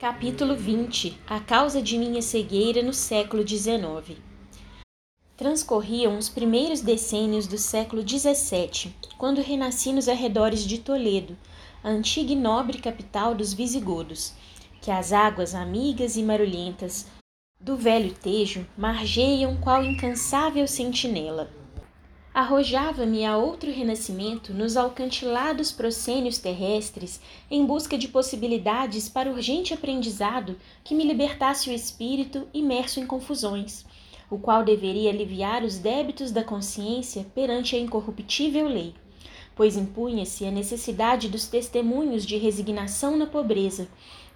Capítulo 20 A causa de minha cegueira no século XIX Transcorriam os primeiros decênios do século XVII, quando renasci nos arredores de Toledo, a antiga e nobre capital dos visigodos, que as águas amigas e marulhentas do velho Tejo margeiam qual incansável sentinela arrojava-me a outro renascimento nos alcantilados proscênios terrestres em busca de possibilidades para urgente aprendizado que me libertasse o espírito imerso em confusões, o qual deveria aliviar os débitos da consciência perante a incorruptível lei, pois impunha-se a necessidade dos testemunhos de resignação na pobreza,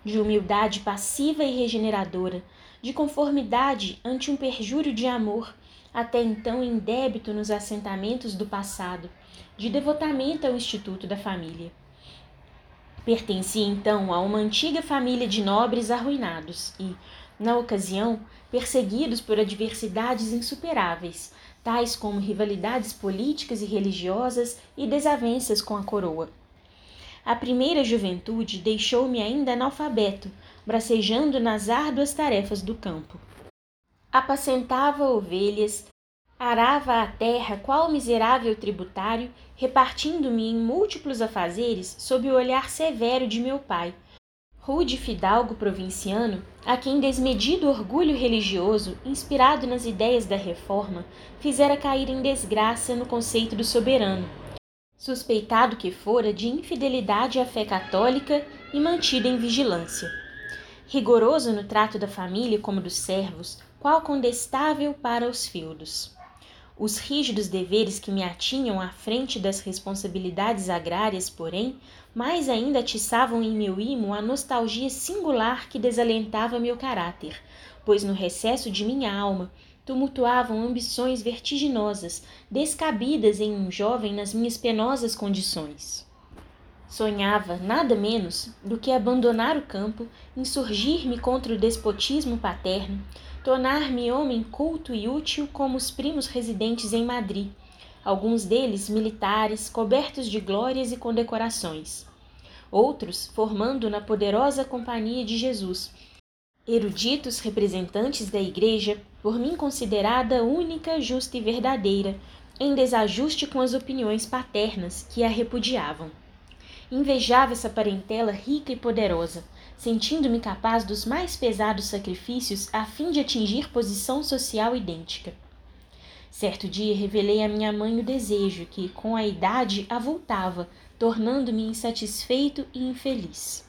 de humildade passiva e regeneradora, de conformidade ante um perjúrio de amor até então em débito nos assentamentos do passado, de devotamento ao Instituto da Família. Pertencia então a uma antiga família de nobres arruinados e, na ocasião, perseguidos por adversidades insuperáveis, tais como rivalidades políticas e religiosas e desavenças com a coroa. A primeira juventude deixou-me ainda analfabeto, bracejando nas árduas tarefas do campo apacentava ovelhas, arava a terra qual miserável tributário, repartindo-me em múltiplos afazeres sob o olhar severo de meu pai, rude fidalgo provinciano, a quem desmedido orgulho religioso, inspirado nas ideias da reforma, fizera cair em desgraça no conceito do soberano, suspeitado que fora de infidelidade à fé católica e mantido em vigilância. Rigoroso no trato da família como dos servos, qual condestável para os feudos. Os rígidos deveres que me atinham à frente das responsabilidades agrárias, porém, mais ainda atiçavam em meu imo a nostalgia singular que desalentava meu caráter, pois no recesso de minha alma tumultuavam ambições vertiginosas, descabidas em um jovem nas minhas penosas condições. Sonhava nada menos do que abandonar o campo, insurgir-me contra o despotismo paterno, tornar-me homem culto e útil como os primos residentes em Madrid, alguns deles militares, cobertos de glórias e condecorações. Outros formando na poderosa Companhia de Jesus, eruditos representantes da Igreja, por mim considerada única, justa e verdadeira, em desajuste com as opiniões paternas que a repudiavam. Invejava essa parentela rica e poderosa, sentindo-me capaz dos mais pesados sacrifícios a fim de atingir posição social idêntica. Certo dia revelei à minha mãe o desejo que, com a idade, avultava, tornando-me insatisfeito e infeliz.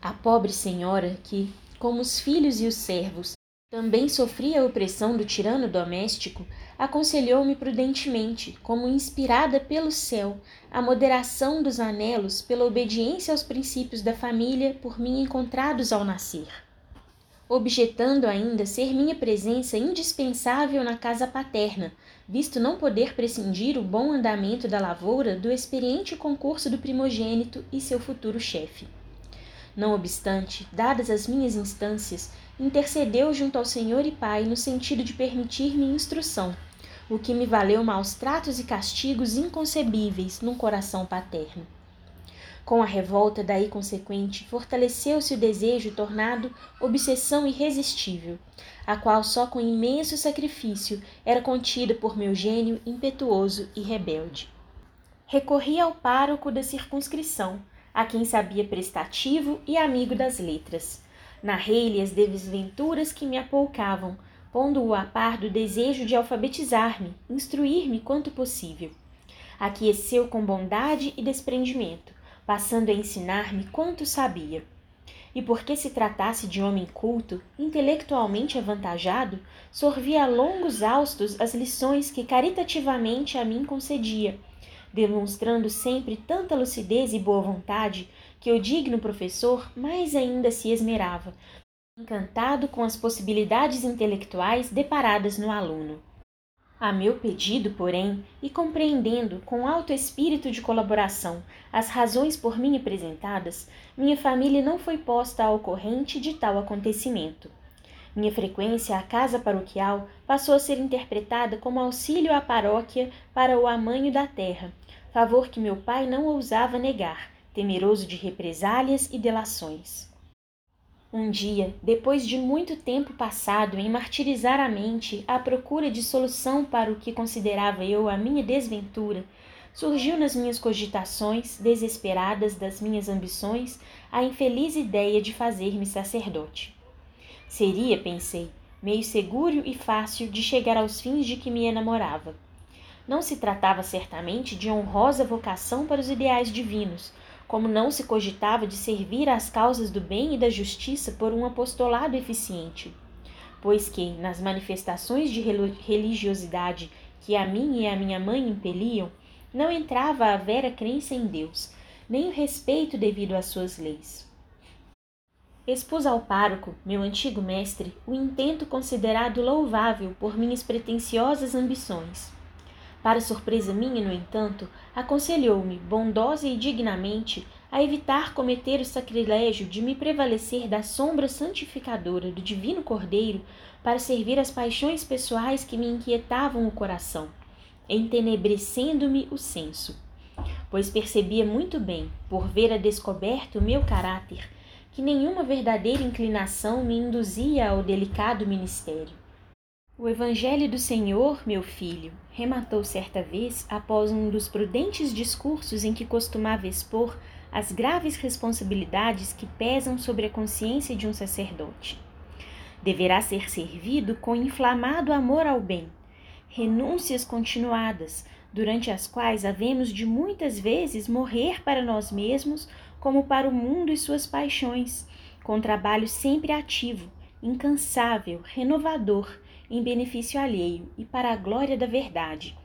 A pobre senhora, que, como os filhos e os servos, também sofria a opressão do tirano doméstico, aconselhou-me prudentemente, como inspirada pelo céu, a moderação dos anelos pela obediência aos princípios da família por mim encontrados ao nascer. Objetando ainda ser minha presença indispensável na casa paterna, visto não poder prescindir o bom andamento da lavoura do experiente concurso do primogênito e seu futuro chefe. Não obstante, dadas as minhas instâncias, intercedeu junto ao Senhor e Pai no sentido de permitir-me instrução, o que me valeu maus tratos e castigos inconcebíveis num coração paterno. Com a revolta daí consequente, fortaleceu-se o desejo tornado obsessão irresistível, a qual só com imenso sacrifício era contida por meu gênio impetuoso e rebelde. Recorri ao pároco da circunscrição, a quem sabia prestativo e amigo das letras. Narrei-lhe as desventuras que me apoucavam, pondo-o a par do desejo de alfabetizar-me, instruir-me quanto possível. Aqueceu com bondade e desprendimento, passando a ensinar-me quanto sabia. E porque se tratasse de homem culto, intelectualmente avantajado, sorvia a longos austos as lições que caritativamente a mim concedia, demonstrando sempre tanta lucidez e boa vontade que o digno professor mais ainda se esmerava, encantado com as possibilidades intelectuais deparadas no aluno. A meu pedido, porém, e compreendendo com alto espírito de colaboração as razões por mim apresentadas, minha família não foi posta ao corrente de tal acontecimento. Minha frequência à casa paroquial passou a ser interpretada como auxílio à paróquia para o amanho da terra, favor que meu pai não ousava negar, temeroso de represálias e delações. Um dia, depois de muito tempo passado em martirizar a mente à procura de solução para o que considerava eu a minha desventura, surgiu nas minhas cogitações, desesperadas das minhas ambições, a infeliz ideia de fazer-me sacerdote. Seria, pensei, meio seguro e fácil de chegar aos fins de que me enamorava. Não se tratava certamente de honrosa vocação para os ideais divinos, como não se cogitava de servir às causas do bem e da justiça por um apostolado eficiente, pois que, nas manifestações de religiosidade que a mim e a minha mãe impeliam, não entrava a vera crença em Deus, nem o respeito devido às suas leis. Expus ao pároco, meu antigo mestre, o intento considerado louvável por minhas pretensiosas ambições para surpresa minha, no entanto, aconselhou-me, bondosa e dignamente, a evitar cometer o sacrilégio de me prevalecer da sombra santificadora do Divino Cordeiro para servir às paixões pessoais que me inquietavam o coração, entenebrecendo-me o senso. Pois percebia muito bem, por ver a descoberto o meu caráter, que nenhuma verdadeira inclinação me induzia ao delicado ministério. O Evangelho do Senhor, meu filho, rematou certa vez após um dos prudentes discursos em que costumava expor as graves responsabilidades que pesam sobre a consciência de um sacerdote. Deverá ser servido com inflamado amor ao bem, renúncias continuadas, durante as quais havemos de muitas vezes morrer para nós mesmos como para o mundo e suas paixões, com trabalho sempre ativo, incansável, renovador em benefício alheio e para a glória da verdade,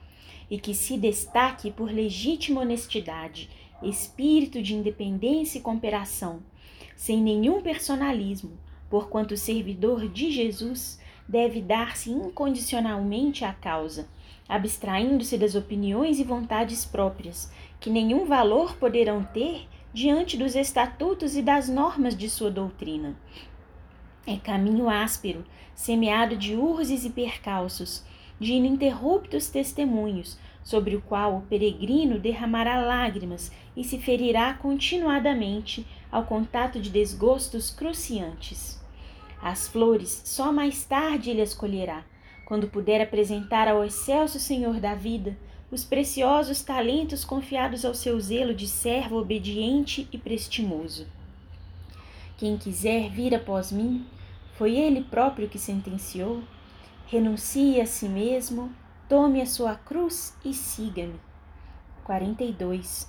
e que se destaque por legítima honestidade, espírito de independência e cooperação, sem nenhum personalismo, porquanto servidor de Jesus deve dar-se incondicionalmente à causa, abstraindo-se das opiniões e vontades próprias, que nenhum valor poderão ter diante dos estatutos e das normas de sua doutrina. É caminho áspero, semeado de urzes e percalços, de ininterruptos testemunhos, sobre o qual o peregrino derramará lágrimas e se ferirá continuadamente ao contato de desgostos cruciantes. As flores só mais tarde ele as colherá, quando puder apresentar ao excelso Senhor da vida os preciosos talentos confiados ao seu zelo de servo obediente e prestimoso. Quem quiser vir após mim, foi ele próprio que sentenciou: renuncie a si mesmo, tome a sua cruz e siga-me. 42.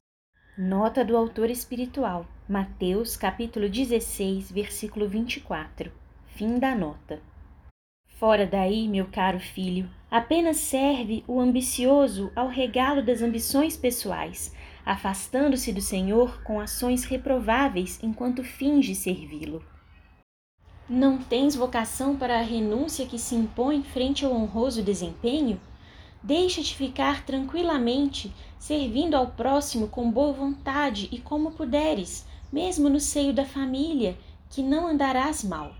Nota do autor espiritual, Mateus, capítulo 16, versículo 24. Fim da nota. Fora daí, meu caro filho, apenas serve o ambicioso ao regalo das ambições pessoais, afastando-se do Senhor com ações reprováveis enquanto finge servi-lo. Não tens vocação para a renúncia que se impõe frente ao honroso desempenho? Deixa-te ficar tranquilamente, servindo ao próximo com boa vontade e como puderes, mesmo no seio da família, que não andarás mal.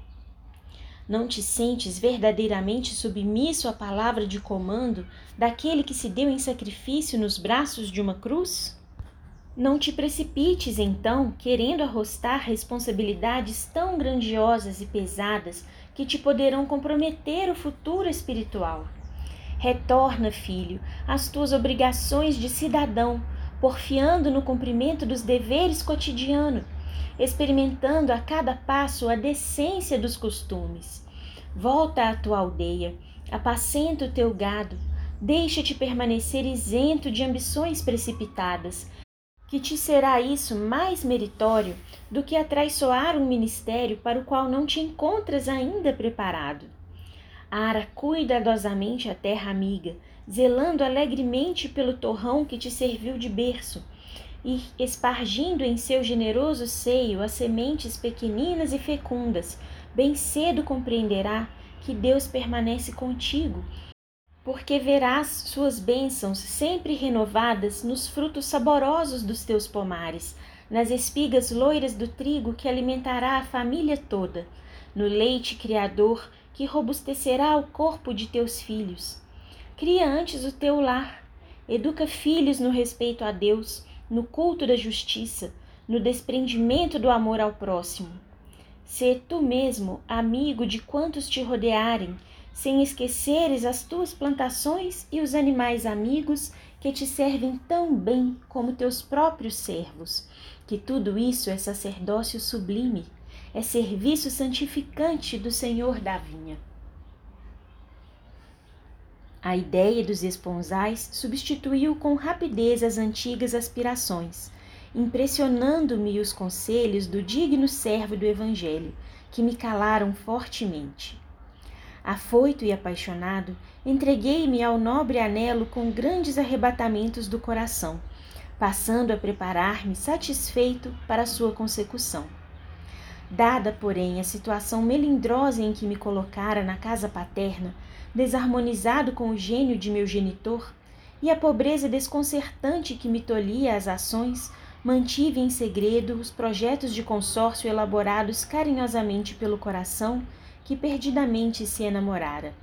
Não te sentes verdadeiramente submisso à palavra de comando daquele que se deu em sacrifício nos braços de uma cruz? Não te precipites, então, querendo arrostar responsabilidades tão grandiosas e pesadas que te poderão comprometer o futuro espiritual. Retorna, filho, às tuas obrigações de cidadão, porfiando no cumprimento dos deveres cotidianos, experimentando a cada passo a decência dos costumes. Volta à tua aldeia, apacenta o teu gado, deixa-te permanecer isento de ambições precipitadas, que te será isso mais meritório do que atraiçoar um ministério para o qual não te encontras ainda preparado. Ara cuidadosamente a terra amiga, zelando alegremente pelo torrão que te serviu de berço, e espargindo em seu generoso seio as sementes pequeninas e fecundas, bem cedo compreenderá que Deus permanece contigo porque verás suas bênçãos sempre renovadas nos frutos saborosos dos teus pomares, nas espigas loiras do trigo que alimentará a família toda, no leite criador que robustecerá o corpo de teus filhos. Cria antes o teu lar, educa filhos no respeito a Deus, no culto da justiça, no desprendimento do amor ao próximo. Sê tu mesmo amigo de quantos te rodearem, sem esqueceres as tuas plantações e os animais amigos que te servem tão bem como teus próprios servos, que tudo isso é sacerdócio sublime, é serviço santificante do Senhor da vinha. A ideia dos esponsais substituiu com rapidez as antigas aspirações, impressionando-me os conselhos do digno servo do Evangelho, que me calaram fortemente. Afoito e apaixonado, entreguei-me ao nobre anelo com grandes arrebatamentos do coração, passando a preparar-me satisfeito para sua consecução. Dada, porém, a situação melindrosa em que me colocara na casa paterna, desarmonizado com o gênio de meu genitor, e a pobreza desconcertante que me tolhia as ações, mantive em segredo os projetos de consórcio elaborados carinhosamente pelo coração que perdidamente se enamorara.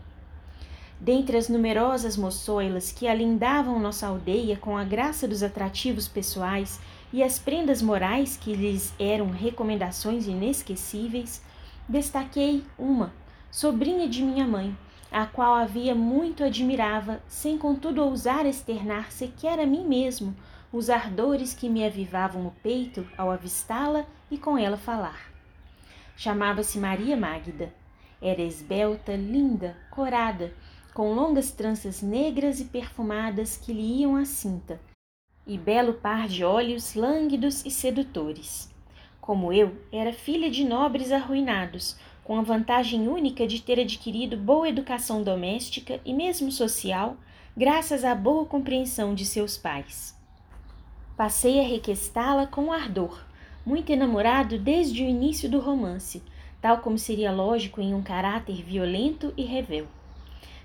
Dentre as numerosas moçoilas que alindavam nossa aldeia com a graça dos atrativos pessoais e as prendas morais que lhes eram recomendações inesquecíveis, destaquei uma, sobrinha de minha mãe, a qual havia muito admirava, sem contudo ousar externar sequer a mim mesmo os ardores que me avivavam o peito ao avistá-la e com ela falar. Chamava-se Maria Magda era esbelta, linda, corada, com longas tranças negras e perfumadas que lhe iam à cinta, e belo par de olhos lânguidos e sedutores. Como eu, era filha de nobres arruinados, com a vantagem única de ter adquirido boa educação doméstica e mesmo social, graças à boa compreensão de seus pais. Passei a requestá-la com ardor, muito enamorado desde o início do romance, tal como seria lógico em um caráter violento e revel.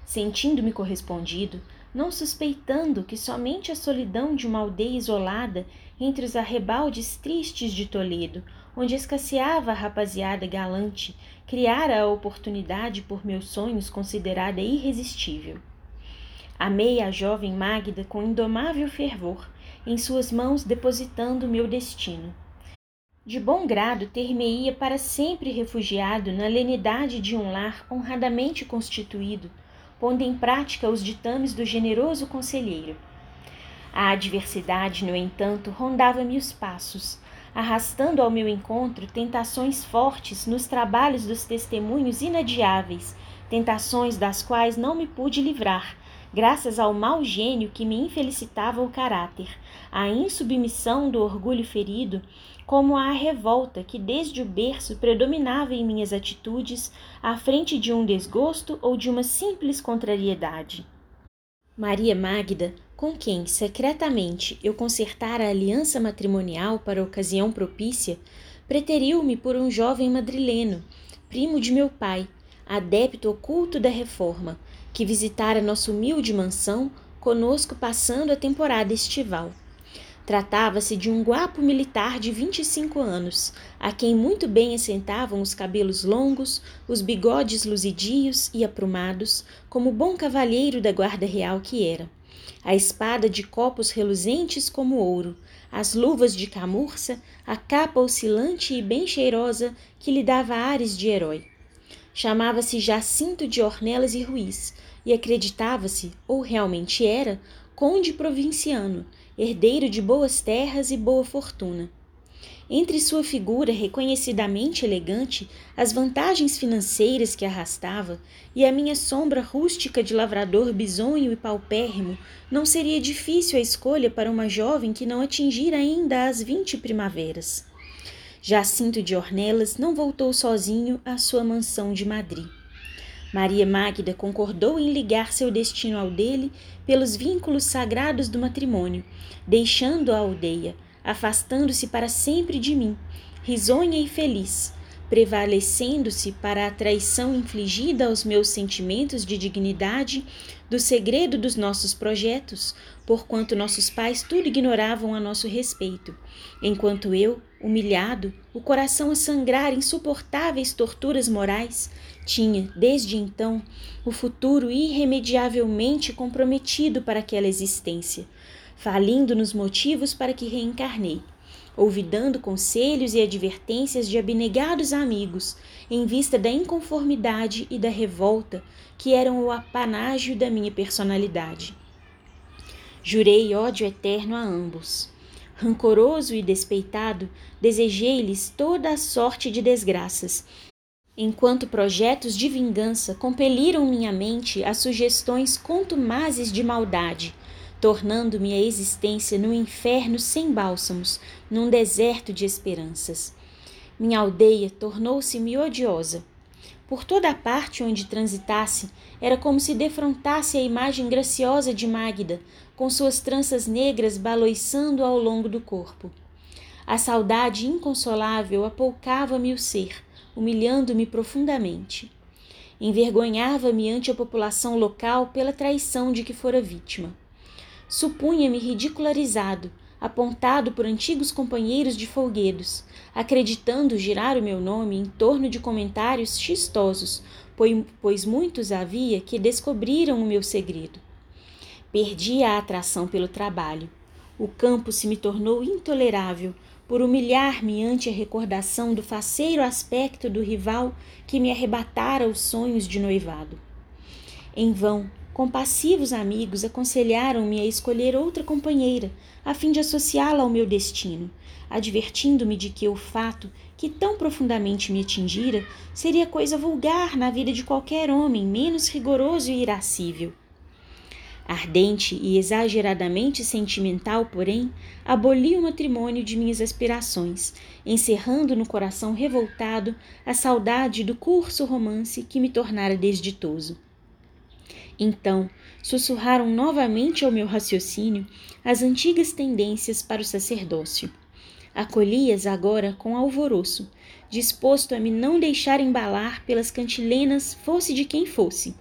Sentindo-me correspondido, não suspeitando que somente a solidão de uma aldeia isolada entre os arrebaldes tristes de Toledo, onde escasseava a rapaziada galante, criara a oportunidade por meus sonhos considerada irresistível. Amei a jovem Magda com indomável fervor, em suas mãos depositando meu destino de bom grado ter-me-ia para sempre refugiado na lenidade de um lar honradamente constituído, pondo em prática os ditames do generoso conselheiro. A adversidade, no entanto, rondava-me os passos, arrastando ao meu encontro tentações fortes nos trabalhos dos testemunhos inadiáveis, tentações das quais não me pude livrar, graças ao mau gênio que me infelicitava o caráter, à insubmissão do orgulho ferido, como à revolta que desde o berço predominava em minhas atitudes à frente de um desgosto ou de uma simples contrariedade. Maria Magda, com quem secretamente eu concertara a aliança matrimonial para ocasião propícia, preteriu-me por um jovem madrileno, primo de meu pai, adepto oculto da reforma, que visitara nossa humilde mansão, conosco passando a temporada estival. Tratava-se de um guapo militar de vinte e cinco anos, a quem muito bem assentavam os cabelos longos, os bigodes luzidios e aprumados, como bom cavalheiro da guarda real que era. A espada de copos reluzentes como ouro, as luvas de camurça, a capa oscilante e bem cheirosa que lhe dava ares de herói. Chamava-se Jacinto de Ornelas e Ruiz, e acreditava-se, ou realmente era, conde provinciano, herdeiro de boas terras e boa fortuna. Entre sua figura reconhecidamente elegante, as vantagens financeiras que arrastava e a minha sombra rústica de lavrador bisonho e paupérrimo, não seria difícil a escolha para uma jovem que não atingira ainda as vinte primaveras. Jacinto de Ornelas não voltou sozinho à sua mansão de Madrid. Maria Magda concordou em ligar seu destino ao dele pelos vínculos sagrados do matrimônio, deixando a aldeia, afastando-se para sempre de mim, risonha e feliz, prevalecendo-se para a traição infligida aos meus sentimentos de dignidade, do segredo dos nossos projetos, porquanto nossos pais tudo ignoravam a nosso respeito, enquanto eu, humilhado, o coração a sangrar insuportáveis torturas morais, tinha, desde então, o futuro irremediavelmente comprometido para aquela existência, falindo nos motivos para que reencarnei olvidando conselhos e advertências de abnegados amigos, em vista da inconformidade e da revolta que eram o apanágio da minha personalidade. Jurei ódio eterno a ambos. Rancoroso e despeitado, desejei-lhes toda a sorte de desgraças, enquanto projetos de vingança compeliram minha mente a sugestões contumazes de maldade, tornando-me a existência num inferno sem bálsamos, num deserto de esperanças. Minha aldeia tornou-se-me odiosa. Por toda a parte onde transitasse, era como se defrontasse a imagem graciosa de Magda, com suas tranças negras baloiçando ao longo do corpo. A saudade inconsolável apoucava-me o ser, humilhando-me profundamente. Envergonhava-me ante a população local pela traição de que fora vítima. Supunha-me ridicularizado, apontado por antigos companheiros de folguedos, acreditando girar o meu nome em torno de comentários chistosos, pois muitos havia que descobriram o meu segredo. Perdi a atração pelo trabalho. O campo se me tornou intolerável por humilhar-me ante a recordação do faceiro aspecto do rival que me arrebatara os sonhos de noivado. Em vão, compassivos amigos aconselharam-me a escolher outra companheira, a fim de associá-la ao meu destino, advertindo-me de que o fato que tão profundamente me atingira seria coisa vulgar na vida de qualquer homem menos rigoroso e irascível. Ardente e exageradamente sentimental, porém, aboli o matrimônio de minhas aspirações, encerrando no coração revoltado a saudade do curso romance que me tornara desditoso. Então, sussurraram novamente ao meu raciocínio as antigas tendências para o sacerdócio. Acolhi-as agora com alvoroço, disposto a me não deixar embalar pelas cantilenas, fosse de quem fosse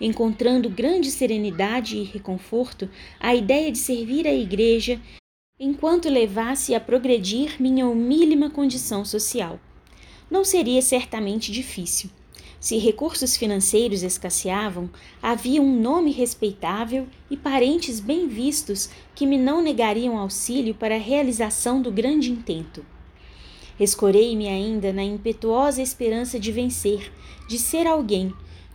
encontrando grande serenidade e reconforto à ideia de servir a Igreja enquanto levasse a progredir minha humílima condição social. Não seria certamente difícil. Se recursos financeiros escasseavam, havia um nome respeitável e parentes bem vistos que me não negariam auxílio para a realização do grande intento. Escorei-me ainda na impetuosa esperança de vencer, de ser alguém,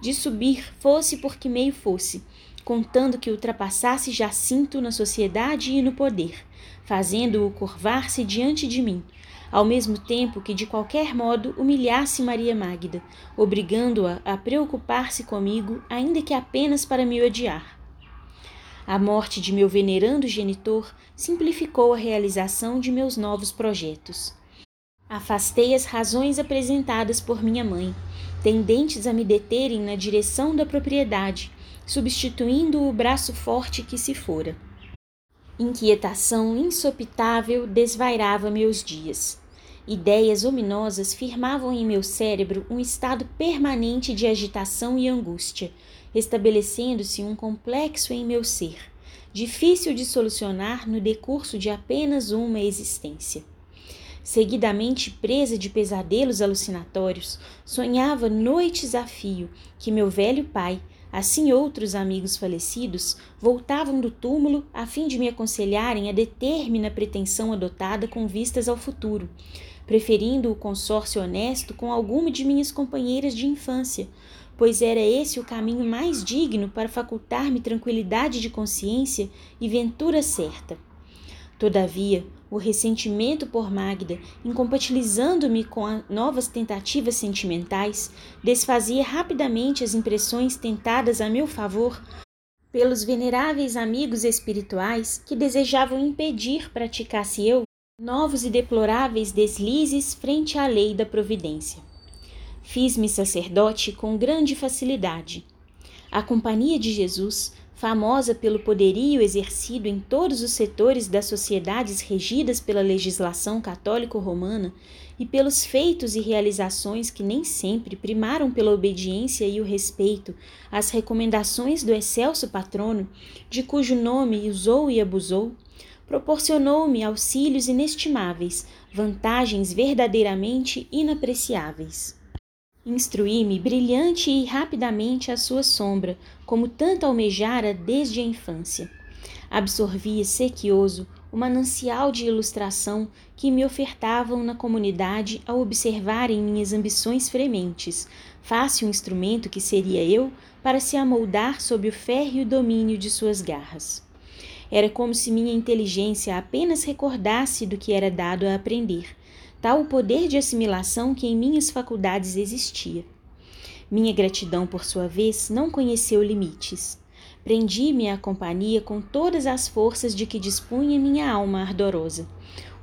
de subir fosse por que meio fosse, contando que ultrapassasse Jacinto na sociedade e no poder, fazendo-o curvar-se diante de mim, ao mesmo tempo que de qualquer modo humilhasse Maria Magda, obrigando-a a, a preocupar-se comigo, ainda que apenas para me odiar. A morte de meu venerando genitor simplificou a realização de meus novos projetos. Afastei as razões apresentadas por minha mãe, tendentes a me deterem na direção da propriedade, substituindo o braço forte que se fora. Inquietação insopitável desvairava meus dias. Ideias ominosas firmavam em meu cérebro um estado permanente de agitação e angústia, estabelecendo-se um complexo em meu ser, difícil de solucionar no decurso de apenas uma existência. Seguidamente presa de pesadelos alucinatórios, sonhava noites a fio que meu velho pai, assim outros amigos falecidos, voltavam do túmulo a fim de me aconselharem a deter-me na pretensão adotada com vistas ao futuro, preferindo o consórcio honesto com alguma de minhas companheiras de infância, pois era esse o caminho mais digno para facultar-me tranquilidade de consciência e ventura certa. Todavia, o ressentimento por Magda, incompatibilizando-me com novas tentativas sentimentais, desfazia rapidamente as impressões tentadas a meu favor pelos veneráveis amigos espirituais que desejavam impedir praticasse eu novos e deploráveis deslizes frente à lei da providência. Fiz-me sacerdote com grande facilidade. A companhia de Jesus famosa pelo poderio exercido em todos os setores das sociedades regidas pela legislação católico-romana e pelos feitos e realizações que nem sempre primaram pela obediência e o respeito às recomendações do excelso patrono, de cujo nome usou e abusou, proporcionou-me auxílios inestimáveis, vantagens verdadeiramente inapreciáveis. Instruí-me brilhante e rapidamente à sua sombra, como tanto almejara desde a infância. Absorvia sequioso o manancial de ilustração que me ofertavam na comunidade ao observarem minhas ambições frementes, fácil instrumento que seria eu para se amoldar sob o férreo domínio de suas garras. Era como se minha inteligência apenas recordasse do que era dado a aprender, tal o poder de assimilação que em minhas faculdades existia. Minha gratidão, por sua vez, não conheceu limites. Prendi-me à companhia com todas as forças de que dispunha minha alma ardorosa.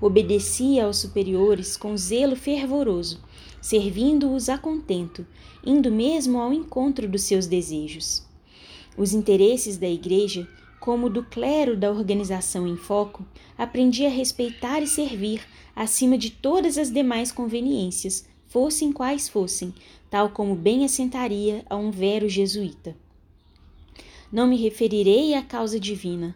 Obedecia aos superiores com zelo fervoroso, servindo-os a contento, indo mesmo ao encontro dos seus desejos. Os interesses da Igreja, como do clero da organização em foco, aprendi a respeitar e servir acima de todas as demais conveniências, fossem quais fossem, tal como bem assentaria a um vero jesuíta. Não me referirei à causa divina,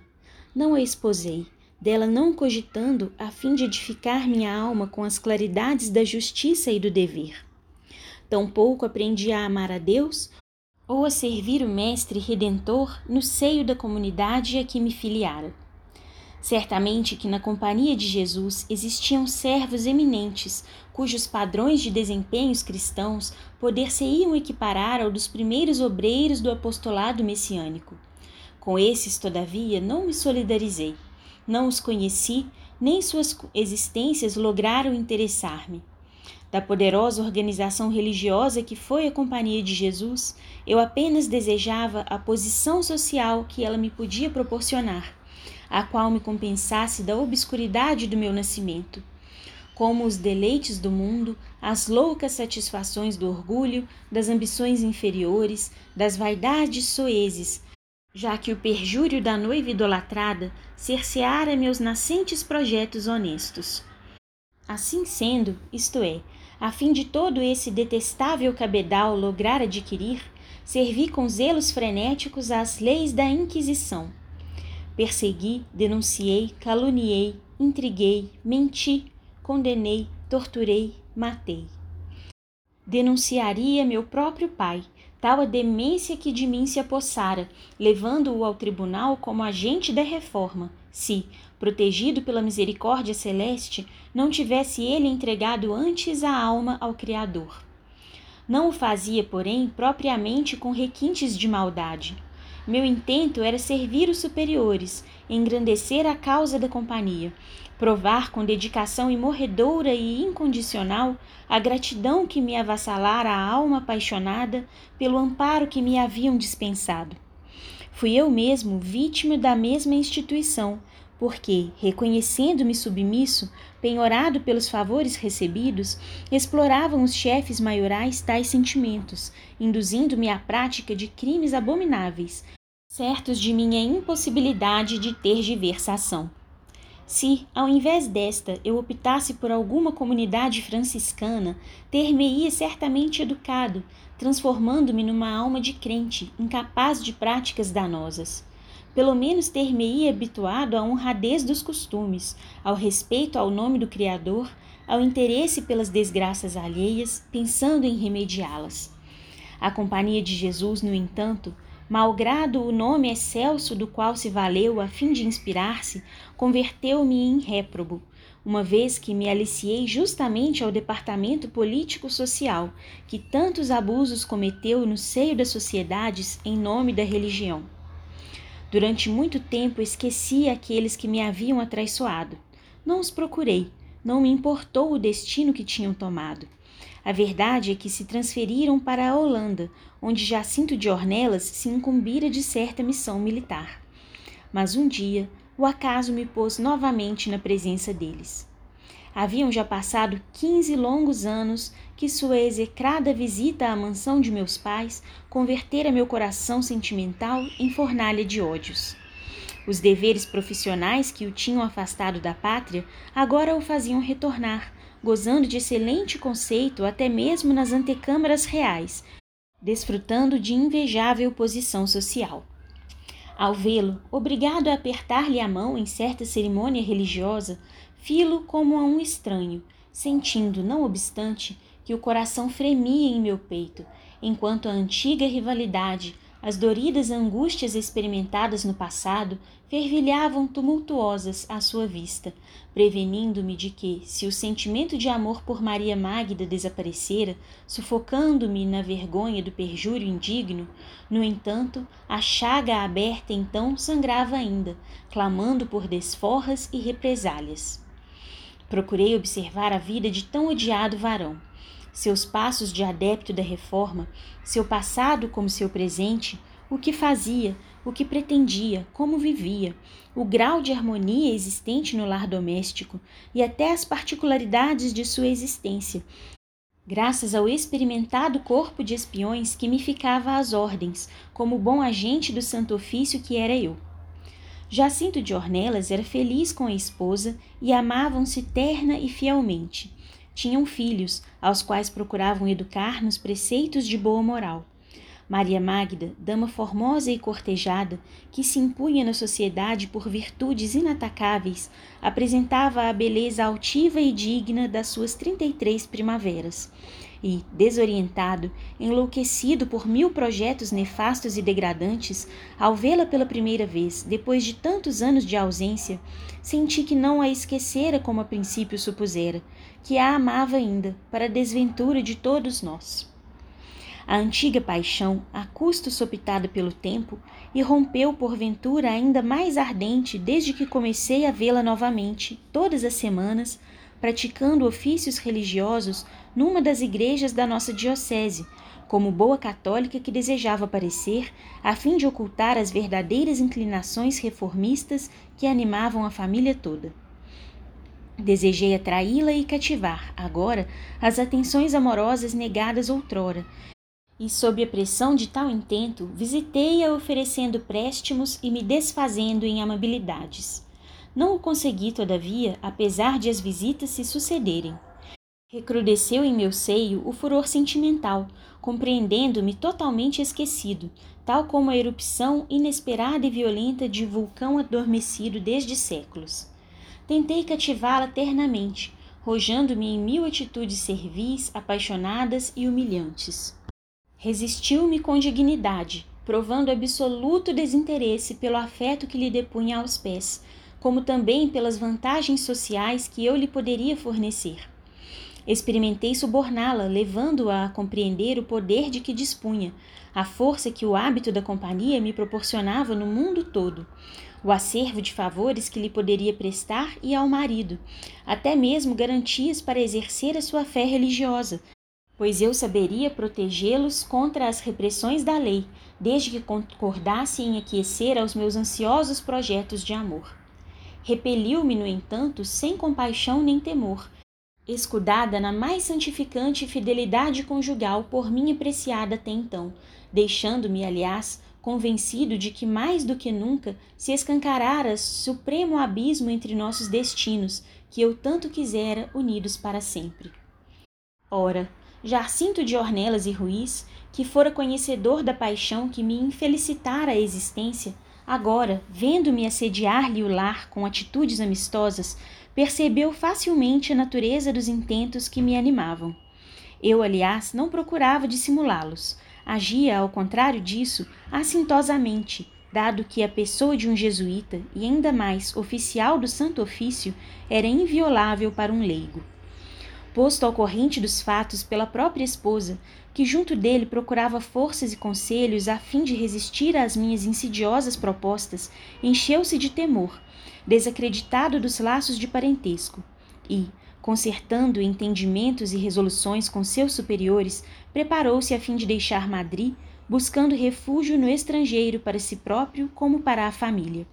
não a exposei, dela não cogitando a fim de edificar minha alma com as claridades da justiça e do dever. Tampouco aprendi a amar a Deus ou a servir o Mestre Redentor no seio da comunidade a que me filiara. Certamente que na companhia de Jesus existiam servos eminentes, cujos padrões de desempenhos cristãos poder-se-iam equiparar ao dos primeiros obreiros do apostolado messiânico. Com esses, todavia, não me solidarizei. Não os conheci, nem suas existências lograram interessar-me. Da poderosa organização religiosa que foi a Companhia de Jesus, eu apenas desejava a posição social que ela me podia proporcionar, a qual me compensasse da obscuridade do meu nascimento como os deleites do mundo, as loucas satisfações do orgulho, das ambições inferiores, das vaidades soezes, já que o perjúrio da noiva idolatrada cerceara meus nascentes projetos honestos. Assim sendo, isto é, a fim de todo esse detestável cabedal lograr adquirir, servi com zelos frenéticos às leis da Inquisição. Persegui, denunciei, caluniei, intriguei, menti, condenei, torturei, matei. Denunciaria meu próprio pai, tal a demência que de mim se apossara, levando-o ao tribunal como agente da reforma, se, protegido pela misericórdia celeste, não tivesse ele entregado antes a alma ao Criador. Não o fazia, porém, propriamente com requintes de maldade. Meu intento era servir os superiores, engrandecer a causa da companhia, provar com dedicação imorredoura e incondicional a gratidão que me avassalara a alma apaixonada pelo amparo que me haviam dispensado. Fui eu mesmo vítima da mesma instituição, porque, reconhecendo-me submisso, penhorado pelos favores recebidos, exploravam os chefes maiorais tais sentimentos, induzindo-me à prática de crimes abomináveis, certos de minha impossibilidade de ter diversação. Se, ao invés desta, eu optasse por alguma comunidade franciscana, ter-me-ia certamente educado, transformando-me numa alma de crente, incapaz de práticas danosas. Pelo menos ter-me-ia habituado à honradez dos costumes, ao respeito ao nome do Criador, ao interesse pelas desgraças alheias, pensando em remediá-las. A companhia de Jesus, no entanto, malgrado o nome excelso do qual se valeu a fim de inspirar-se, converteu-me em réprobo, uma vez que me aliciei justamente ao departamento político-social, que tantos abusos cometeu no seio das sociedades em nome da religião. Durante muito tempo esqueci aqueles que me haviam atraiçoado. Não os procurei, não me importou o destino que tinham tomado. A verdade é que se transferiram para a Holanda, onde Jacinto de Ornelas se incumbira de certa missão militar. Mas um dia o acaso me pôs novamente na presença deles. Haviam já passado quinze longos anos que sua execrada visita à mansão de meus pais convertera meu coração sentimental em fornalha de ódios. Os deveres profissionais que o tinham afastado da pátria agora o faziam retornar, gozando de excelente conceito até mesmo nas antecâmaras reais, desfrutando de invejável posição social. Ao vê-lo, obrigado a apertar-lhe a mão em certa cerimônia religiosa, filo como a um estranho, sentindo, não obstante, que o coração fremia em meu peito, enquanto a antiga rivalidade, As doridas angústias experimentadas no passado fervilhavam tumultuosas à sua vista, prevenindo-me de que, se o sentimento de amor por Maria Magda desaparecera, sufocando-me na vergonha do perjúrio indigno, no entanto, a chaga aberta então sangrava ainda, clamando por desforras e represálias. Procurei observar a vida de tão odiado varão seus passos de adepto da reforma, seu passado como seu presente, o que fazia, o que pretendia, como vivia, o grau de harmonia existente no lar doméstico e até as particularidades de sua existência, graças ao experimentado corpo de espiões que me ficava às ordens, como bom agente do santo ofício que era eu. Jacinto de Ornelas era feliz com a esposa e amavam-se terna e fielmente tinham filhos, aos quais procuravam educar nos preceitos de boa moral. Maria Magda, dama formosa e cortejada, que se impunha na sociedade por virtudes inatacáveis, apresentava a beleza altiva e digna das suas trinta e três primaveras. E, desorientado, enlouquecido por mil projetos nefastos e degradantes, ao vê-la pela primeira vez, depois de tantos anos de ausência, senti que não a esquecera como a princípio supusera, que a amava ainda, para a desventura de todos nós. A antiga paixão, a custo sopitada pelo tempo, irrompeu porventura ainda mais ardente desde que comecei a vê-la novamente, todas as semanas, praticando ofícios religiosos numa das igrejas da nossa diocese, como boa católica que desejava parecer, a fim de ocultar as verdadeiras inclinações reformistas que animavam a família toda. Desejei atraí-la e cativar, agora, as atenções amorosas negadas outrora, e, sob a pressão de tal intento, visitei-a oferecendo préstimos e me desfazendo em amabilidades. Não o consegui, todavia, apesar de as visitas se sucederem. Recrudesceu em meu seio o furor sentimental, compreendendo-me totalmente esquecido, tal como a erupção inesperada e violenta de vulcão adormecido desde séculos. Tentei cativá-la ternamente, rojando-me em mil atitudes servis, apaixonadas e humilhantes. Resistiu-me com dignidade, provando absoluto desinteresse pelo afeto que lhe depunha aos pés, como também pelas vantagens sociais que eu lhe poderia fornecer. Experimentei suborná-la, levando-a a compreender o poder de que dispunha, a força que o hábito da companhia me proporcionava no mundo todo, o acervo de favores que lhe poderia prestar e ao marido, até mesmo garantias para exercer a sua fé religiosa, pois eu saberia protegê-los contra as repressões da lei, desde que concordasse em aquecer aos meus ansiosos projetos de amor. Repeliu-me, no entanto, sem compaixão nem temor, escudada na mais santificante fidelidade conjugal por mim apreciada até então, deixando-me, aliás, convencido de que mais do que nunca se escancarara supremo abismo entre nossos destinos, que eu tanto quisera unidos para sempre. Ora, Jacinto de Ornelas e Ruiz, que fora conhecedor da paixão que me infelicitara a existência, agora, vendo-me assediar-lhe o lar com atitudes amistosas, percebeu facilmente a natureza dos intentos que me animavam. Eu, aliás, não procurava dissimulá-los, agia, ao contrário disso, assintosamente, dado que a pessoa de um jesuíta, e ainda mais oficial do Santo Ofício, era inviolável para um leigo. Posto ao corrente dos fatos pela própria esposa, que junto dele procurava forças e conselhos a fim de resistir às minhas insidiosas propostas, encheu-se de temor, desacreditado dos laços de parentesco, e, concertando entendimentos e resoluções com seus superiores, preparou-se a fim de deixar Madrid, buscando refúgio no estrangeiro para si próprio como para a família.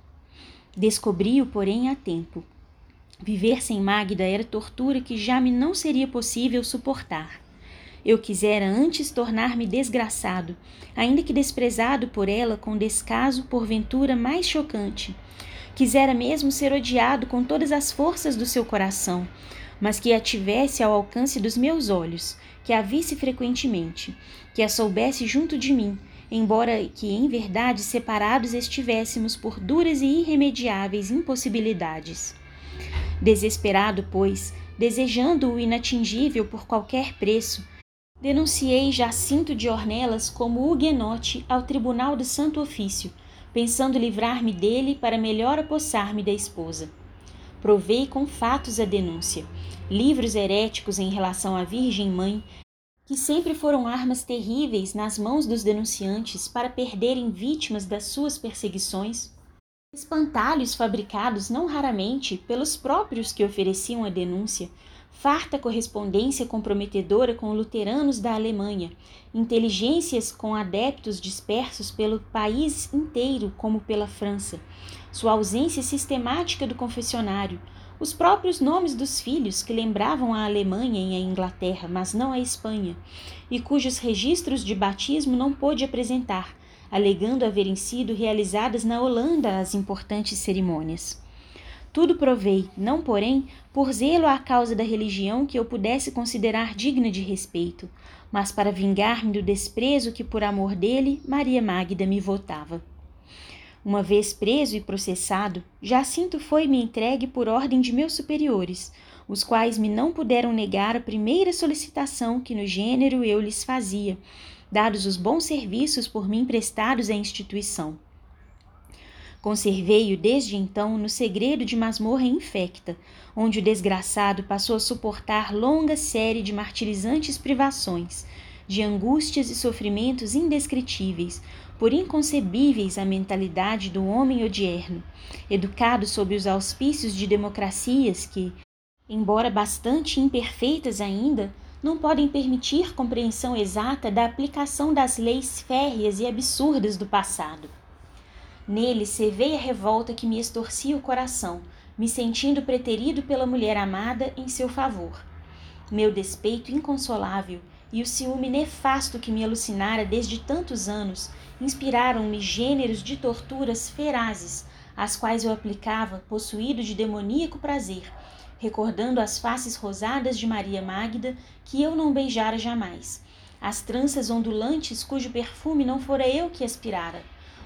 Descobri-o, porém, a tempo. Viver sem Magda era tortura que já me não seria possível suportar. Eu quisera antes tornar-me desgraçado, ainda que desprezado por ela com descaso porventura mais chocante. Quisera mesmo ser odiado com todas as forças do seu coração, mas que a tivesse ao alcance dos meus olhos, que a visse frequentemente, que a soubesse junto de mim, embora que em verdade separados estivéssemos por duras e irremediáveis impossibilidades. Desesperado, pois, desejando o inatingível por qualquer preço, Denunciei Jacinto de Ornelas como huguenote ao Tribunal do Santo Ofício, pensando livrar-me dele para melhor apossar-me da esposa. Provei com fatos a denúncia. Livros heréticos em relação à Virgem Mãe, que sempre foram armas terríveis nas mãos dos denunciantes para perderem vítimas das suas perseguições. Espantalhos fabricados não raramente pelos próprios que ofereciam a denúncia, farta correspondência comprometedora com luteranos da Alemanha, inteligências com adeptos dispersos pelo país inteiro, como pela França, sua ausência sistemática do confessionário, os próprios nomes dos filhos que lembravam a Alemanha e a Inglaterra, mas não a Espanha, e cujos registros de batismo não pôde apresentar, alegando haverem sido realizadas na Holanda as importantes cerimônias. Tudo provei, não porém por zelo à causa da religião que eu pudesse considerar digna de respeito, mas para vingar-me do desprezo que por amor dele Maria Magda me votava. Uma vez preso e processado, Jacinto foi-me entregue por ordem de meus superiores, os quais me não puderam negar a primeira solicitação que no gênero eu lhes fazia, dados os bons serviços por mim prestados à instituição. Conservei-o desde então no segredo de masmorra infecta, onde o desgraçado passou a suportar longa série de martirizantes privações, de angústias e sofrimentos indescritíveis, por inconcebíveis à mentalidade do homem odierno, educado sob os auspícios de democracias que, embora bastante imperfeitas ainda, não podem permitir compreensão exata da aplicação das leis férreas e absurdas do passado. Nele cevei a revolta que me extorcia o coração, me sentindo preterido pela mulher amada em seu favor. Meu despeito inconsolável e o ciúme nefasto que me alucinara desde tantos anos inspiraram-me gêneros de torturas ferazes, às quais eu aplicava, possuído de demoníaco prazer, recordando as faces rosadas de Maria Magda que eu não beijara jamais, as tranças ondulantes cujo perfume não fora eu que aspirara,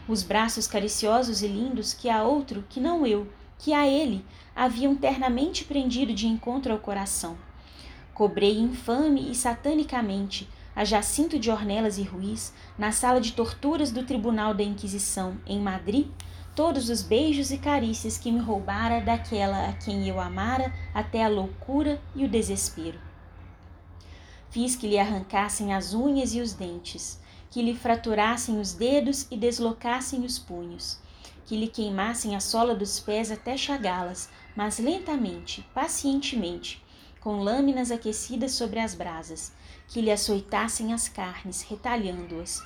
os braços cariciosos e lindos que a outro, que não eu, que a ele, haviam ternamente prendido de encontro ao coração. Cobrei infame e satanicamente a Jacinto de Ornelas e Ruiz, na sala de torturas do Tribunal da Inquisição, em Madrid, todos os beijos e carícias que me roubara daquela a quem eu amara até a loucura e o desespero. Fiz que lhe arrancassem as unhas e os dentes, que lhe fraturassem os dedos e deslocassem os punhos, que lhe queimassem a sola dos pés até chagá-las, mas lentamente, pacientemente, com lâminas aquecidas sobre as brasas, que lhe açoitassem as carnes, retalhando-as,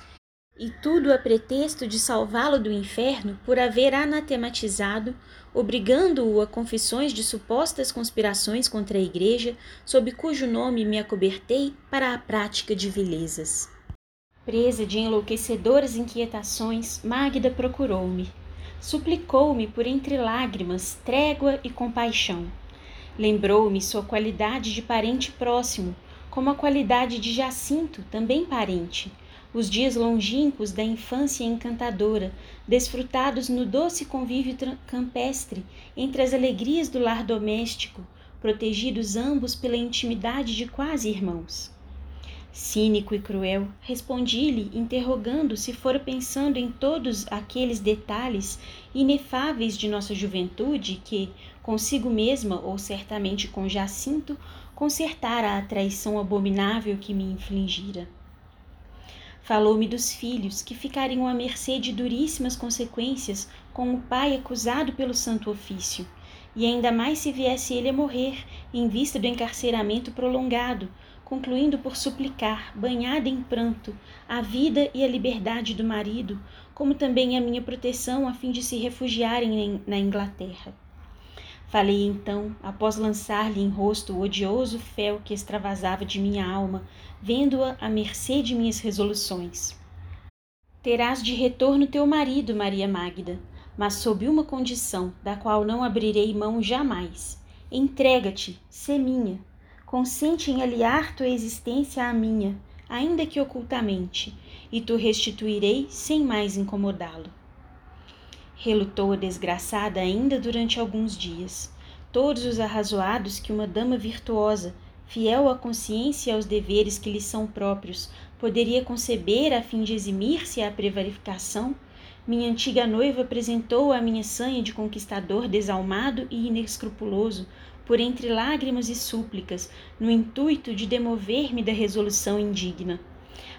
e tudo a pretexto de salvá-lo do inferno por haver anatematizado, obrigando-o a confissões de supostas conspirações contra a Igreja, sob cujo nome me acobertei para a prática de vilezas. Presa de enlouquecedoras inquietações, Magda procurou-me. Suplicou-me por entre lágrimas, trégua e compaixão. Lembrou-me sua qualidade de parente próximo, como a qualidade de Jacinto, também parente, os dias longínquos da infância encantadora, desfrutados no doce convívio campestre, entre as alegrias do lar doméstico, protegidos ambos pela intimidade de quase irmãos. Cínico e cruel, respondi-lhe, interrogando se fora pensando em todos aqueles detalhes inefáveis de nossa juventude que, consigo mesma ou certamente com Jacinto, consertara a traição abominável que me infligira. Falou-me dos filhos que ficariam à mercê de duríssimas consequências com o pai acusado pelo santo ofício, e ainda mais se viesse ele a morrer em vista do encarceramento prolongado, concluindo por suplicar, banhada em pranto, a vida e a liberdade do marido, como também a minha proteção a fim de se refugiarem na Inglaterra. Falei então, após lançar-lhe em rosto o odioso fel que extravasava de minha alma, vendo-a à mercê de minhas resoluções. Terás de retorno teu marido, Maria Magda, mas sob uma condição, da qual não abrirei mão jamais. Entrega-te, sê minha, consente em aliar tua existência à minha, ainda que ocultamente, e tu restituirei sem mais incomodá-lo. Relutou a desgraçada ainda durante alguns dias. Todos os arrazoados que uma dama virtuosa, fiel à consciência e aos deveres que lhe são próprios, poderia conceber a fim de eximir-se à prevaricação? Minha antiga noiva apresentou a minha sanha de conquistador desalmado e inescrupuloso, por entre lágrimas e súplicas, no intuito de demover-me da resolução indigna.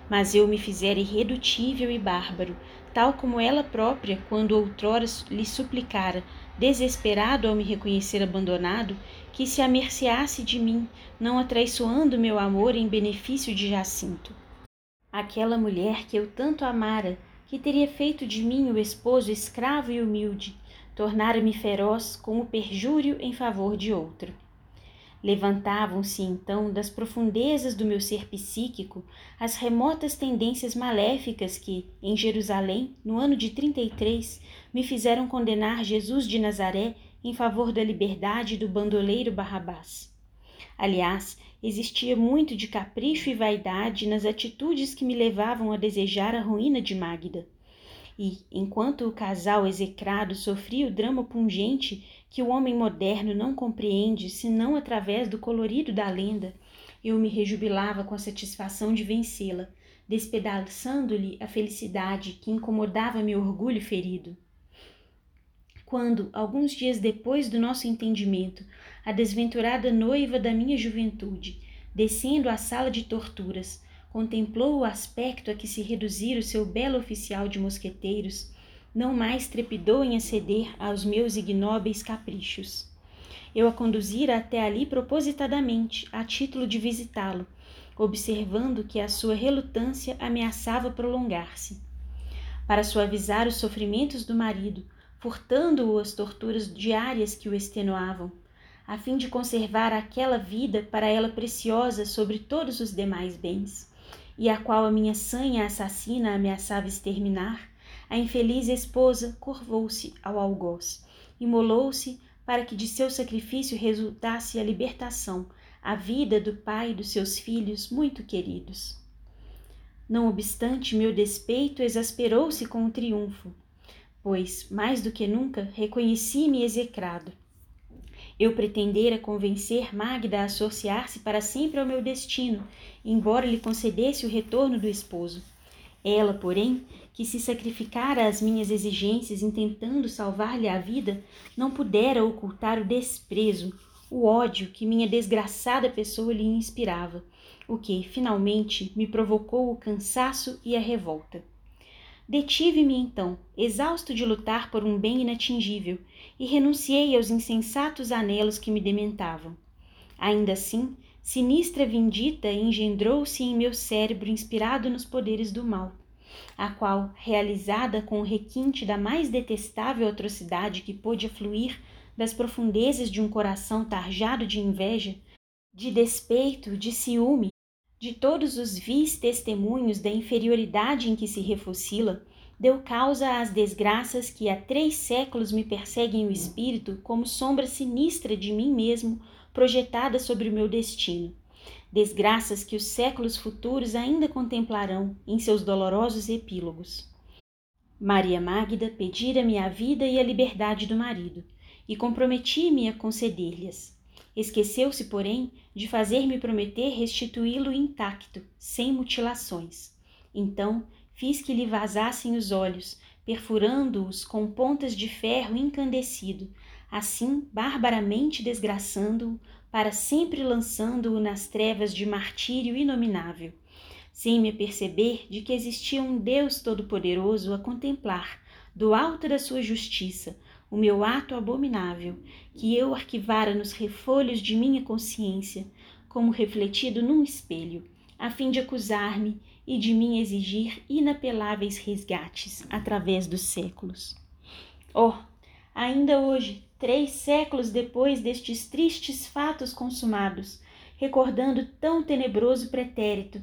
Mas eu me fizera irredutível e bárbaro, tal como ela própria, quando outrora lhe suplicara, desesperado ao me reconhecer abandonado, que se amerciasse de mim, não atraiçoando meu amor em benefício de Jacinto. Aquela mulher que eu tanto amara, que teria feito de mim o esposo escravo e humilde, tornara-me feroz com o perjúrio em favor de outro. Levantavam-se então das profundezas do meu ser psíquico as remotas tendências maléficas que, em Jerusalém, no ano de 33, me fizeram condenar Jesus de Nazaré em favor da liberdade do bandoleiro Barrabás. Aliás, existia muito de capricho e vaidade nas atitudes que me levavam a desejar a ruína de Magda. E, enquanto o casal execrado sofria o drama pungente que o homem moderno não compreende senão através do colorido da lenda, eu me rejubilava com a satisfação de vencê-la, despedaçando-lhe a felicidade que incomodava meu orgulho ferido. Quando, alguns dias depois do nosso entendimento, a desventurada noiva da minha juventude, descendo à sala de torturas, contemplou o aspecto a que se reduzira o seu belo oficial de mosqueteiros, não mais trepidou em aceder aos meus ignóbeis caprichos. Eu a conduzira até ali propositadamente, a título de visitá-lo, observando que a sua relutância ameaçava prolongar-se. Para suavizar os sofrimentos do marido, furtando-o as torturas diárias que o extenuavam, a fim de conservar aquela vida para ela preciosa sobre todos os demais bens, e a qual a minha sanha assassina ameaçava exterminar, a infeliz esposa curvou-se ao algoz, imolou-se para que de seu sacrifício resultasse a libertação, a vida do pai e dos seus filhos muito queridos. Não obstante, meu despeito exasperou-se com o triunfo, pois, mais do que nunca, reconheci-me execrado eu pretendera convencer Magda a associar-se para sempre ao meu destino, embora lhe concedesse o retorno do esposo. Ela, porém, que se sacrificara às minhas exigências intentando salvar-lhe a vida, não pudera ocultar o desprezo, o ódio que minha desgraçada pessoa lhe inspirava, o que, finalmente, me provocou o cansaço e a revolta. Detive-me então, exausto de lutar por um bem inatingível, e renunciei aos insensatos anelos que me dementavam. Ainda assim, sinistra vindita engendrou-se em meu cérebro inspirado nos poderes do mal, a qual, realizada com o requinte da mais detestável atrocidade que pôde afluir das profundezas de um coração tarjado de inveja, de despeito, de ciúme, de todos os vis testemunhos da inferioridade em que se refocila, deu causa às desgraças que há três séculos me perseguem o espírito como sombra sinistra de mim mesmo projetada sobre o meu destino. Desgraças que os séculos futuros ainda contemplarão em seus dolorosos epílogos. Maria Magda pedira-me a vida e a liberdade do marido, e comprometi-me a conceder-lhes. Esqueceu-se, porém, de fazer-me prometer restituí-lo intacto, sem mutilações. Então fiz que lhe vazassem os olhos, perfurando-os com pontas de ferro incandescido, assim barbaramente desgraçando-o, para sempre lançando-o nas trevas de martírio inominável, sem me perceber de que existia um Deus Todo-Poderoso a contemplar, do alto da sua justiça, o meu ato abominável, que eu arquivara nos refolhos de minha consciência, como refletido num espelho, a fim de acusar-me e de mim exigir inapeláveis resgates através dos séculos. Oh, ainda hoje, três séculos depois destes tristes fatos consumados, recordando tão tenebroso pretérito,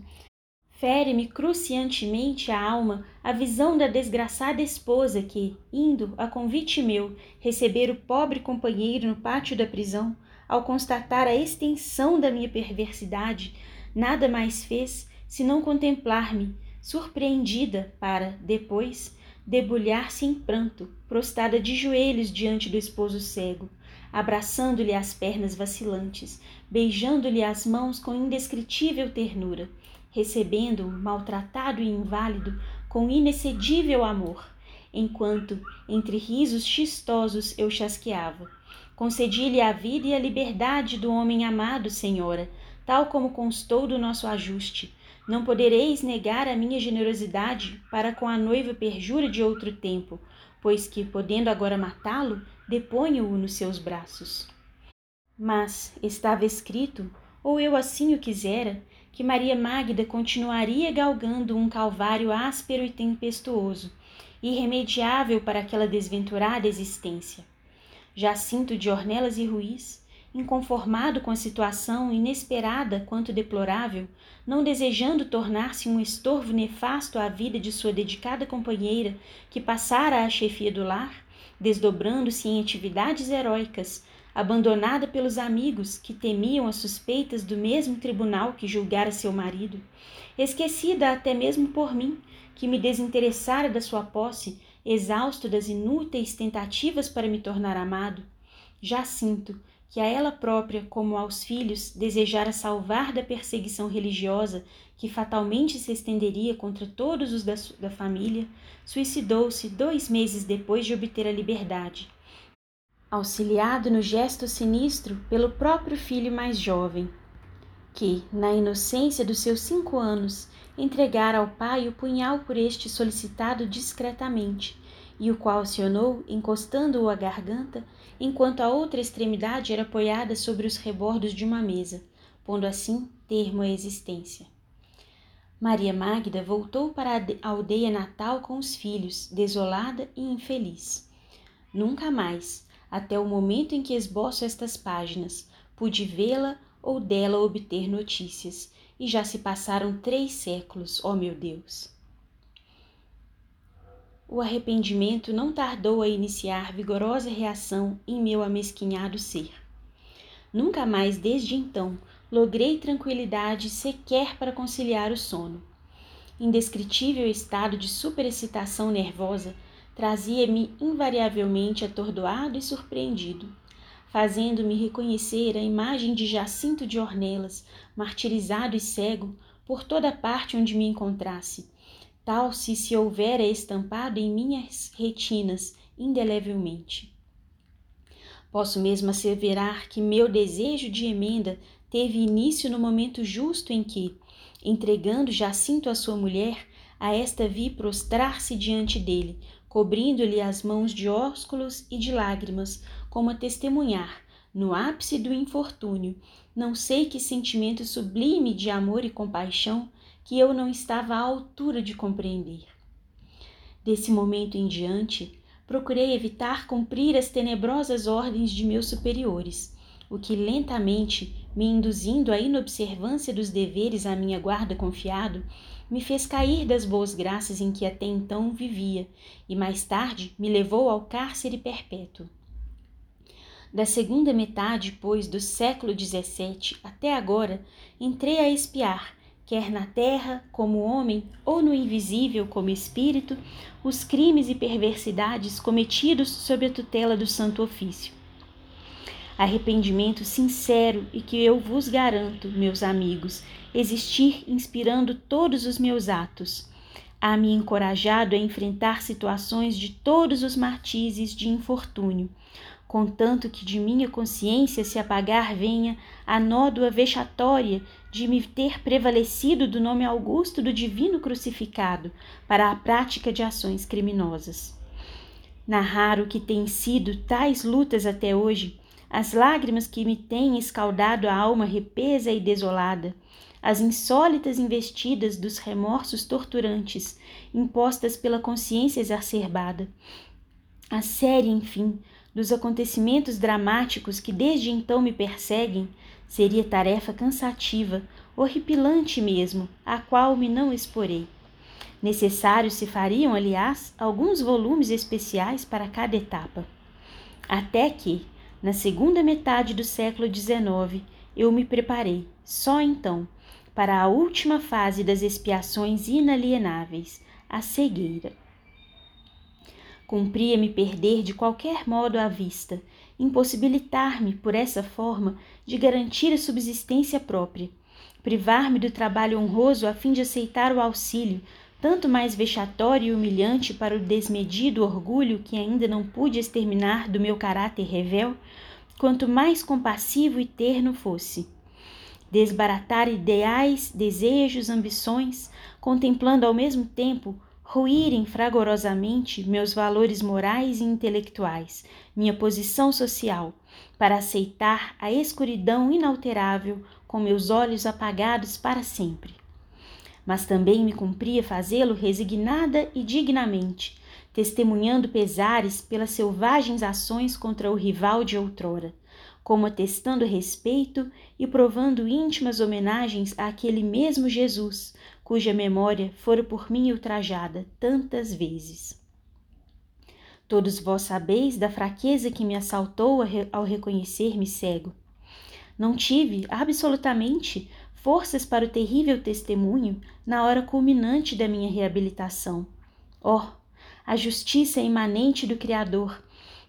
Fere-me cruciantemente a alma a visão da desgraçada esposa que, indo, a convite meu, receber o pobre companheiro no pátio da prisão, ao constatar a extensão da minha perversidade, nada mais fez senão contemplar-me, surpreendida, para, depois, debulhar-se em pranto, prostrada de joelhos diante do esposo cego, abraçando-lhe as pernas vacilantes, beijando-lhe as mãos com indescritível ternura, recebendo-o, maltratado e inválido, com inexcedível amor, enquanto, entre risos chistosos, eu chasqueava. Concedi-lhe a vida e a liberdade do homem amado, senhora, tal como constou do nosso ajuste. Não podereis negar a minha generosidade para com a noiva perjura de outro tempo, pois que, podendo agora matá-lo, deponho-o nos seus braços. Mas estava escrito, ou eu assim o quisera, que Maria Magda continuaria galgando um calvário áspero e tempestuoso, irremediável para aquela desventurada existência. Jacinto de Ornelas e Ruiz inconformado com a situação inesperada quanto deplorável, não desejando tornar-se um estorvo nefasto à vida de sua dedicada companheira que passara à chefia do lar, desdobrando-se em atividades heróicas, abandonada pelos amigos que temiam as suspeitas do mesmo tribunal que julgara seu marido, esquecida até mesmo por mim, que me desinteressara da sua posse, exausto das inúteis tentativas para me tornar amado, já sinto que a ela própria, como aos filhos, desejara salvar da perseguição religiosa que fatalmente se estenderia contra todos os da, da família, suicidou-se dois meses depois de obter a liberdade, auxiliado no gesto sinistro pelo próprio filho mais jovem, que, na inocência dos seus cinco anos, entregara ao pai o punhal por este solicitado discretamente, e o qual acionou, encostando-o à garganta, enquanto a outra extremidade era apoiada sobre os rebordos de uma mesa, pondo assim termo à existência. Maria Magda voltou para a aldeia natal com os filhos, desolada e infeliz. Nunca mais, até o momento em que esboço estas páginas, pude vê-la ou dela obter notícias, e já se passaram três séculos, ó oh meu Deus! o arrependimento não tardou a iniciar vigorosa reação em meu amesquinhado ser. Nunca mais desde então logrei tranquilidade sequer para conciliar o sono. Indescritível estado de superexcitação nervosa trazia-me invariavelmente atordoado e surpreendido, fazendo-me reconhecer a imagem de Jacinto de Ornelas, martirizado e cego, por toda parte onde me encontrasse, tal se se houvera estampado em minhas retinas indelevelmente. Posso mesmo asseverar que meu desejo de emenda teve início no momento justo em que, entregando Jacinto à sua mulher, a esta vi prostrar-se diante dele, cobrindo-lhe as mãos de ósculos e de lágrimas, como a testemunhar, no ápice do infortúnio, não sei que sentimento sublime de amor e compaixão, que eu não estava à altura de compreender. Desse momento em diante, procurei evitar cumprir as tenebrosas ordens de meus superiores, o que lentamente, me induzindo à inobservância dos deveres à minha guarda confiado, me fez cair das boas graças em que até então vivia, e mais tarde me levou ao cárcere perpétuo. Da segunda metade, pois, do século XVII até agora, entrei a espiar, quer na terra como homem ou no invisível como espírito, os crimes e perversidades cometidos sob a tutela do Santo Ofício. Arrependimento sincero e que eu vos garanto, meus amigos, existir inspirando todos os meus atos. Há-me encorajado a enfrentar situações de todos os martírios de infortúnio, contanto que de minha consciência se apagar venha a nódoa vexatória de me ter prevalecido do nome augusto do divino crucificado para a prática de ações criminosas. Narrar o que têm sido tais lutas até hoje, as lágrimas que me têm escaldado a alma repesa e desolada, as insólitas investidas dos remorsos torturantes impostas pela consciência exacerbada, a série, enfim, dos acontecimentos dramáticos que desde então me perseguem, seria tarefa cansativa, horripilante mesmo, a qual me não exporei. Necessários se fariam, aliás, alguns volumes especiais para cada etapa. Até que, na segunda metade do século XIX, eu me preparei, só então, para a última fase das expiações inalienáveis, a cegueira. Cumpria-me perder de qualquer modo a vista, impossibilitar-me, por essa forma, de garantir a subsistência própria, privar-me do trabalho honroso a fim de aceitar o auxílio, tanto mais vexatório e humilhante para o desmedido orgulho que ainda não pude exterminar do meu caráter revel, quanto mais compassivo e terno fosse. Desbaratar ideais, desejos, ambições, contemplando ao mesmo tempo ruírem fragorosamente meus valores morais e intelectuais, minha posição social, para aceitar a escuridão inalterável com meus olhos apagados para sempre. Mas também me cumpria fazê-lo resignada e dignamente, testemunhando pesares pelas selvagens ações contra o rival de outrora, como atestando respeito e provando íntimas homenagens àquele mesmo Jesus, cuja memória fora por mim ultrajada tantas vezes. Todos vós sabeis da fraqueza que me assaltou ao reconhecer-me cego. Não tive, absolutamente, forças para o terrível testemunho na hora culminante da minha reabilitação. Oh, a justiça imanente do Criador,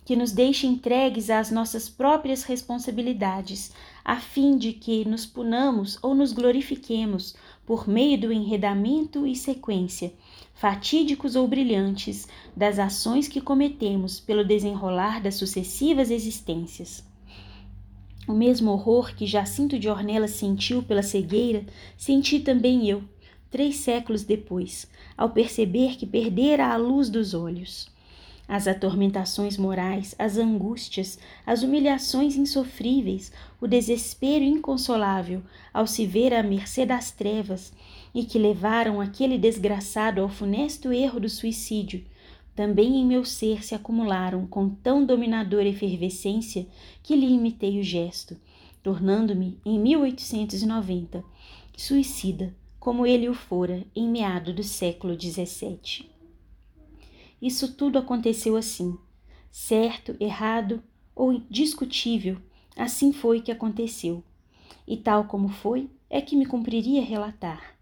que nos deixa entregues às nossas próprias responsabilidades, a fim de que nos punamos ou nos glorifiquemos por meio do enredamento e sequência, fatídicos ou brilhantes, das ações que cometemos pelo desenrolar das sucessivas existências. O mesmo horror que Jacinto de Ornelas sentiu pela cegueira, senti também eu, três séculos depois, ao perceber que perdera a luz dos olhos as atormentações morais, as angústias, as humilhações insofríveis, o desespero inconsolável ao se ver à mercê das trevas e que levaram aquele desgraçado ao funesto erro do suicídio, também em meu ser se acumularam com tão dominadora efervescência que lhe imitei o gesto, tornando-me, em 1890, suicida, como ele o fora em meado do século XVII. Isso tudo aconteceu assim. Certo, errado ou discutível, assim foi que aconteceu. E tal como foi, é que me cumpriria relatar.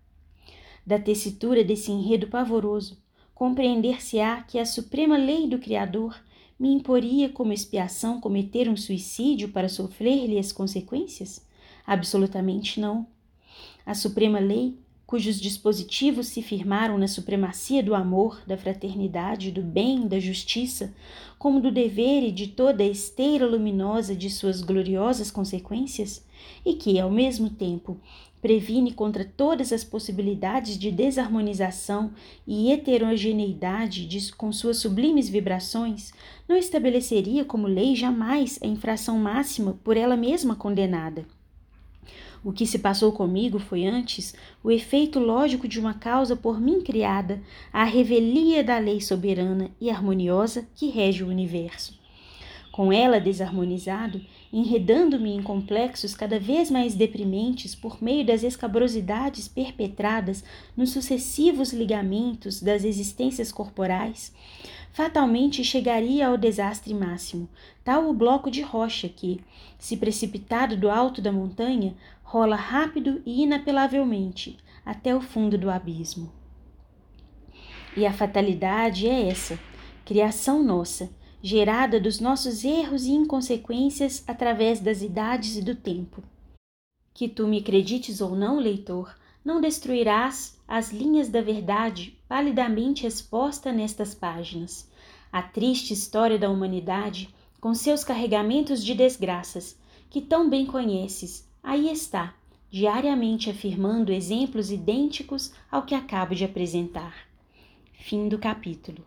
Da tessitura desse enredo pavoroso, compreender-se-á que a suprema lei do Criador me imporia como expiação cometer um suicídio para sofrer-lhe as consequências? Absolutamente não. A suprema lei cujos dispositivos se firmaram na supremacia do amor, da fraternidade, do bem, da justiça, como do dever e de toda a esteira luminosa de suas gloriosas consequências, e que, ao mesmo tempo, previne contra todas as possibilidades de desarmonização e heterogeneidade de, com suas sublimes vibrações, não estabeleceria como lei jamais a infração máxima por ela mesma condenada. O que se passou comigo foi antes o efeito lógico de uma causa por mim criada, a revelia da lei soberana e harmoniosa que rege o universo. Com ela desarmonizado, enredando-me em complexos cada vez mais deprimentes por meio das escabrosidades perpetradas nos sucessivos ligamentos das existências corporais, fatalmente chegaria ao desastre máximo, tal o bloco de rocha que, se precipitado do alto da montanha, rola rápido e inapelavelmente até o fundo do abismo. E a fatalidade é essa, criação nossa, gerada dos nossos erros e inconsequências através das idades e do tempo. Que tu me acredites ou não, leitor, não destruirás as linhas da verdade palidamente exposta nestas páginas. A triste história da humanidade, com seus carregamentos de desgraças, que tão bem conheces, aí está, diariamente afirmando exemplos idênticos ao que acabo de apresentar. Fim do capítulo.